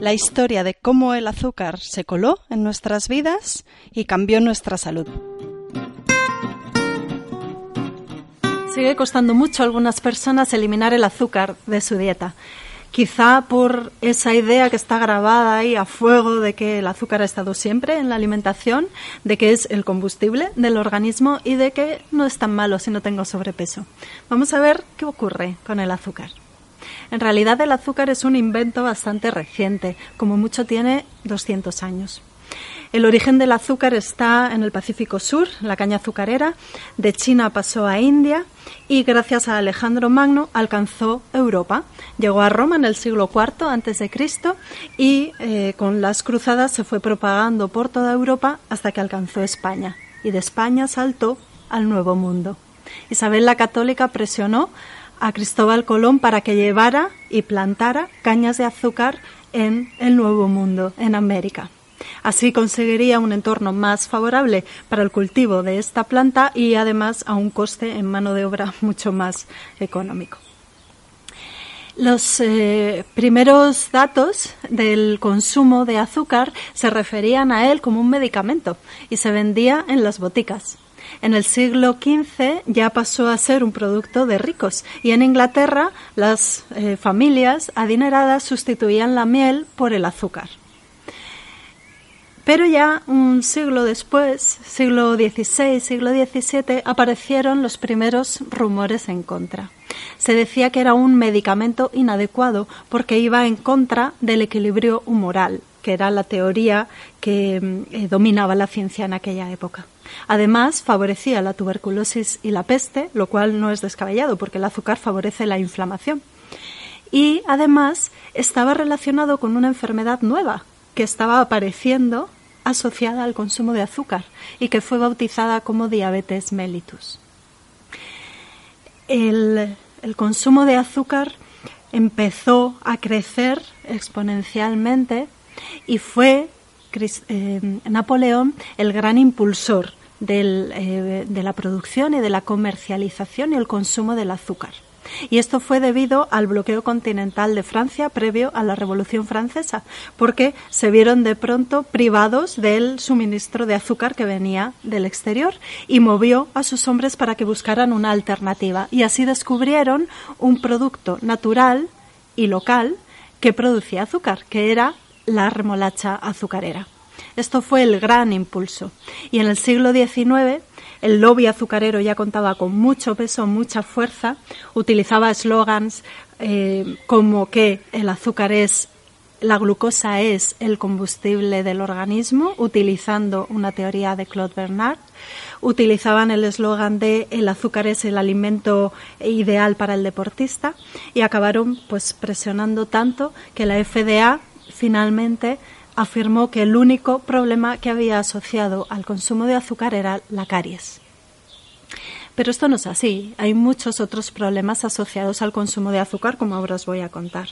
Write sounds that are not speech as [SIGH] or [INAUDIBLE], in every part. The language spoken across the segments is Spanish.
La historia de cómo el azúcar se coló en nuestras vidas y cambió nuestra salud. Sigue costando mucho a algunas personas eliminar el azúcar de su dieta. Quizá por esa idea que está grabada ahí a fuego de que el azúcar ha estado siempre en la alimentación, de que es el combustible del organismo y de que no es tan malo si no tengo sobrepeso. Vamos a ver qué ocurre con el azúcar. En realidad el azúcar es un invento bastante reciente, como mucho tiene 200 años. El origen del azúcar está en el Pacífico Sur, la caña azucarera. De China pasó a India y gracias a Alejandro Magno alcanzó Europa. Llegó a Roma en el siglo IV antes de y eh, con las cruzadas se fue propagando por toda Europa hasta que alcanzó España. Y de España saltó al Nuevo Mundo. Isabel la Católica presionó a Cristóbal Colón para que llevara y plantara cañas de azúcar en el Nuevo Mundo, en América. Así conseguiría un entorno más favorable para el cultivo de esta planta y además a un coste en mano de obra [LAUGHS] mucho más económico. Los eh, primeros datos del consumo de azúcar se referían a él como un medicamento y se vendía en las boticas. En el siglo XV ya pasó a ser un producto de ricos y en Inglaterra las eh, familias adineradas sustituían la miel por el azúcar. Pero ya un siglo después, siglo XVI, siglo XVII, aparecieron los primeros rumores en contra. Se decía que era un medicamento inadecuado porque iba en contra del equilibrio humoral, que era la teoría que mm, eh, dominaba la ciencia en aquella época. Además, favorecía la tuberculosis y la peste, lo cual no es descabellado porque el azúcar favorece la inflamación. Y además estaba relacionado con una enfermedad nueva que estaba apareciendo asociada al consumo de azúcar y que fue bautizada como diabetes mellitus. El, consumo de azúcar empezó a crecer exponencialmente y fue eh, Napoleón el gran impulsor eh, de la producción y de la comercialización y el consumo del azúcar. Y esto fue debido al bloqueo continental de Francia previo a la Revolución Francesa, porque se vieron de pronto privados del suministro de azúcar que venía del exterior y movió a sus hombres para que buscaran una alternativa. Y así descubrieron un producto natural y local que producía azúcar, que era la remolacha azucarera. Esto fue el gran impulso. Y en el siglo XIX el lobby azucarero ya contaba con mucho peso, mucha fuerza, utilizaba eslogans eh, como que el azúcar es la glucosa es el combustible del organismo, utilizando una teoría de Claude Bernard. Utilizaban el eslogan de el azúcar es el alimento ideal para el deportista y acabaron pues presionando tanto que la FDA finalmente afirmó que el único problema que había asociado al consumo de azúcar era la caries. Pero esto no es así. Hay muchos otros problemas asociados al consumo de azúcar, como ahora os voy a contar.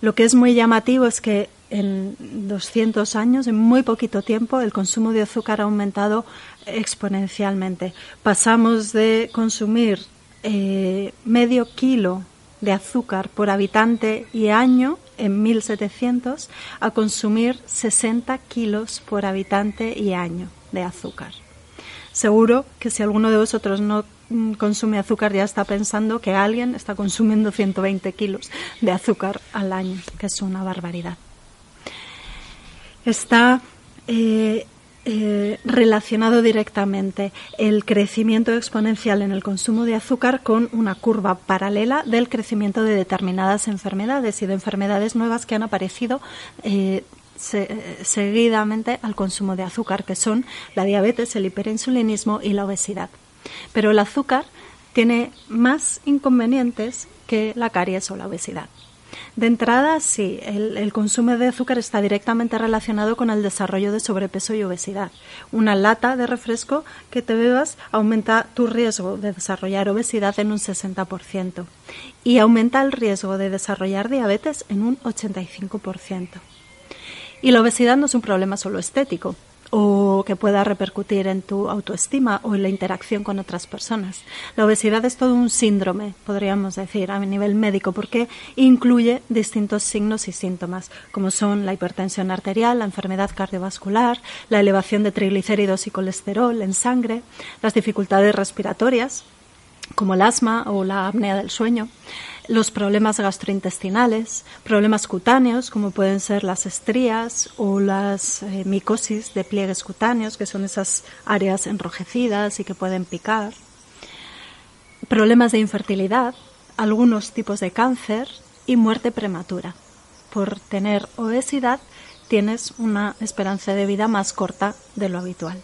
Lo que es muy llamativo es que en 200 años, en muy poquito tiempo, el consumo de azúcar ha aumentado exponencialmente. Pasamos de consumir eh, medio kilo de azúcar por habitante y año en 1700 a consumir 60 kilos por habitante y año de azúcar. Seguro que si alguno de vosotros no mm, consume azúcar ya está pensando que alguien está consumiendo 120 kilos de azúcar al año, que es una barbaridad. Está eh, eh, relacionado directamente el crecimiento exponencial en el consumo de azúcar con una curva paralela del crecimiento de determinadas enfermedades y de enfermedades nuevas que han aparecido eh, seguidamente al consumo de azúcar, que son la diabetes, el hiperinsulinismo y la obesidad. Pero el azúcar tiene más inconvenientes que la caries o la obesidad. De entrada, sí, el, consumo de azúcar está directamente relacionado con el desarrollo de sobrepeso y obesidad. Una lata de refresco que te bebas aumenta tu riesgo de desarrollar obesidad en un 60% y aumenta el riesgo de desarrollar diabetes en un 85%. Y la obesidad no es un problema solo estético o que pueda repercutir en tu autoestima o en la interacción con otras personas. La obesidad es todo un síndrome, podríamos decir, a nivel médico, porque incluye distintos signos y síntomas, como son la hipertensión arterial, la enfermedad cardiovascular, la elevación de triglicéridos y colesterol en sangre, las dificultades respiratorias, como el asma o la apnea del sueño, los problemas gastrointestinales, problemas cutáneos como pueden ser las estrías o las eh, micosis de pliegues cutáneos, que son esas áreas enrojecidas y que pueden picar, problemas de infertilidad, algunos tipos de cáncer y muerte prematura. Por tener obesidad tienes una esperanza de vida más corta de lo habitual.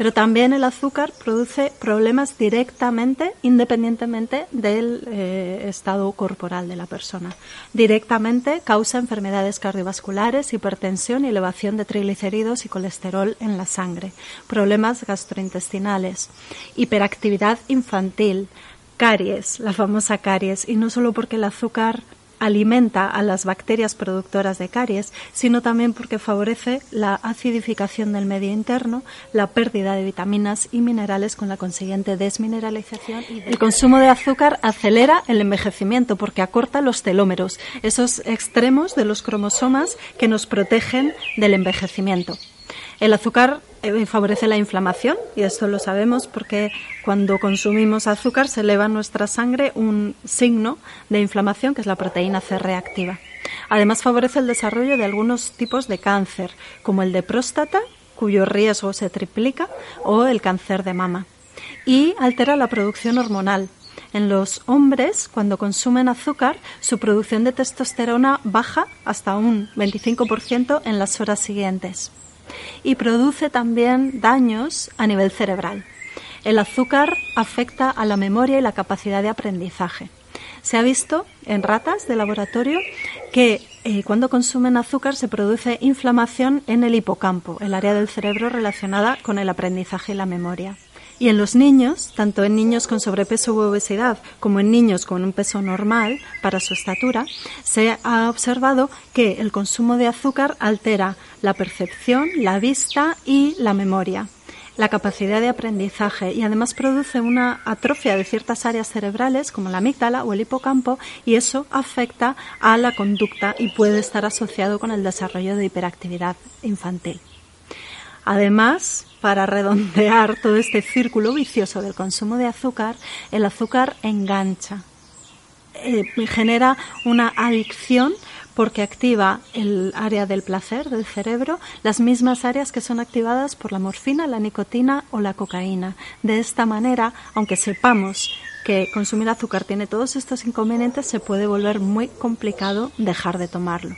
Pero también el azúcar produce problemas directamente, independientemente del eh, estado corporal de la persona. Directamente causa enfermedades cardiovasculares, hipertensión y elevación de triglicéridos y colesterol en la sangre, problemas gastrointestinales, hiperactividad infantil, caries, la famosa caries, y no solo porque el azúcar alimenta a las bacterias productoras de caries, sino también porque favorece la acidificación del medio interno, la pérdida de vitaminas y minerales con la consiguiente desmineralización. El consumo de azúcar acelera el envejecimiento porque acorta los telómeros, esos extremos de los cromosomas que nos protegen del envejecimiento. El azúcar favorece la inflamación y esto lo sabemos porque cuando consumimos azúcar se eleva en nuestra sangre un signo de inflamación que es la proteína C reactiva. Además favorece el desarrollo de algunos tipos de cáncer, como el de próstata, cuyo riesgo se triplica, o el cáncer de mama. Y altera la producción hormonal, en los hombres, cuando consumen azúcar, su producción de testosterona baja hasta un 25% en las horas siguientes y produce también daños a nivel cerebral. El azúcar afecta a la memoria y la capacidad de aprendizaje. Se ha visto en ratas de laboratorio que eh, cuando consumen azúcar se produce inflamación en el hipocampo, el área del cerebro relacionada con el aprendizaje y la memoria. Y en los niños, tanto en niños con sobrepeso u obesidad como en niños con un peso normal para su estatura, se ha observado que el consumo de azúcar altera la percepción, la vista y la memoria la capacidad de aprendizaje y además produce una atrofia de ciertas áreas cerebrales como la amígdala o el hipocampo y eso afecta a la conducta y puede estar asociado con el desarrollo de hiperactividad infantil. Además, para redondear todo este círculo vicioso del consumo de azúcar, el azúcar engancha, eh, genera una adicción porque activa el área del placer del cerebro, las mismas áreas que son activadas por la morfina, la nicotina o la cocaína. De esta manera, aunque sepamos que consumir azúcar tiene todos estos inconvenientes, se puede volver muy complicado dejar de tomarlo.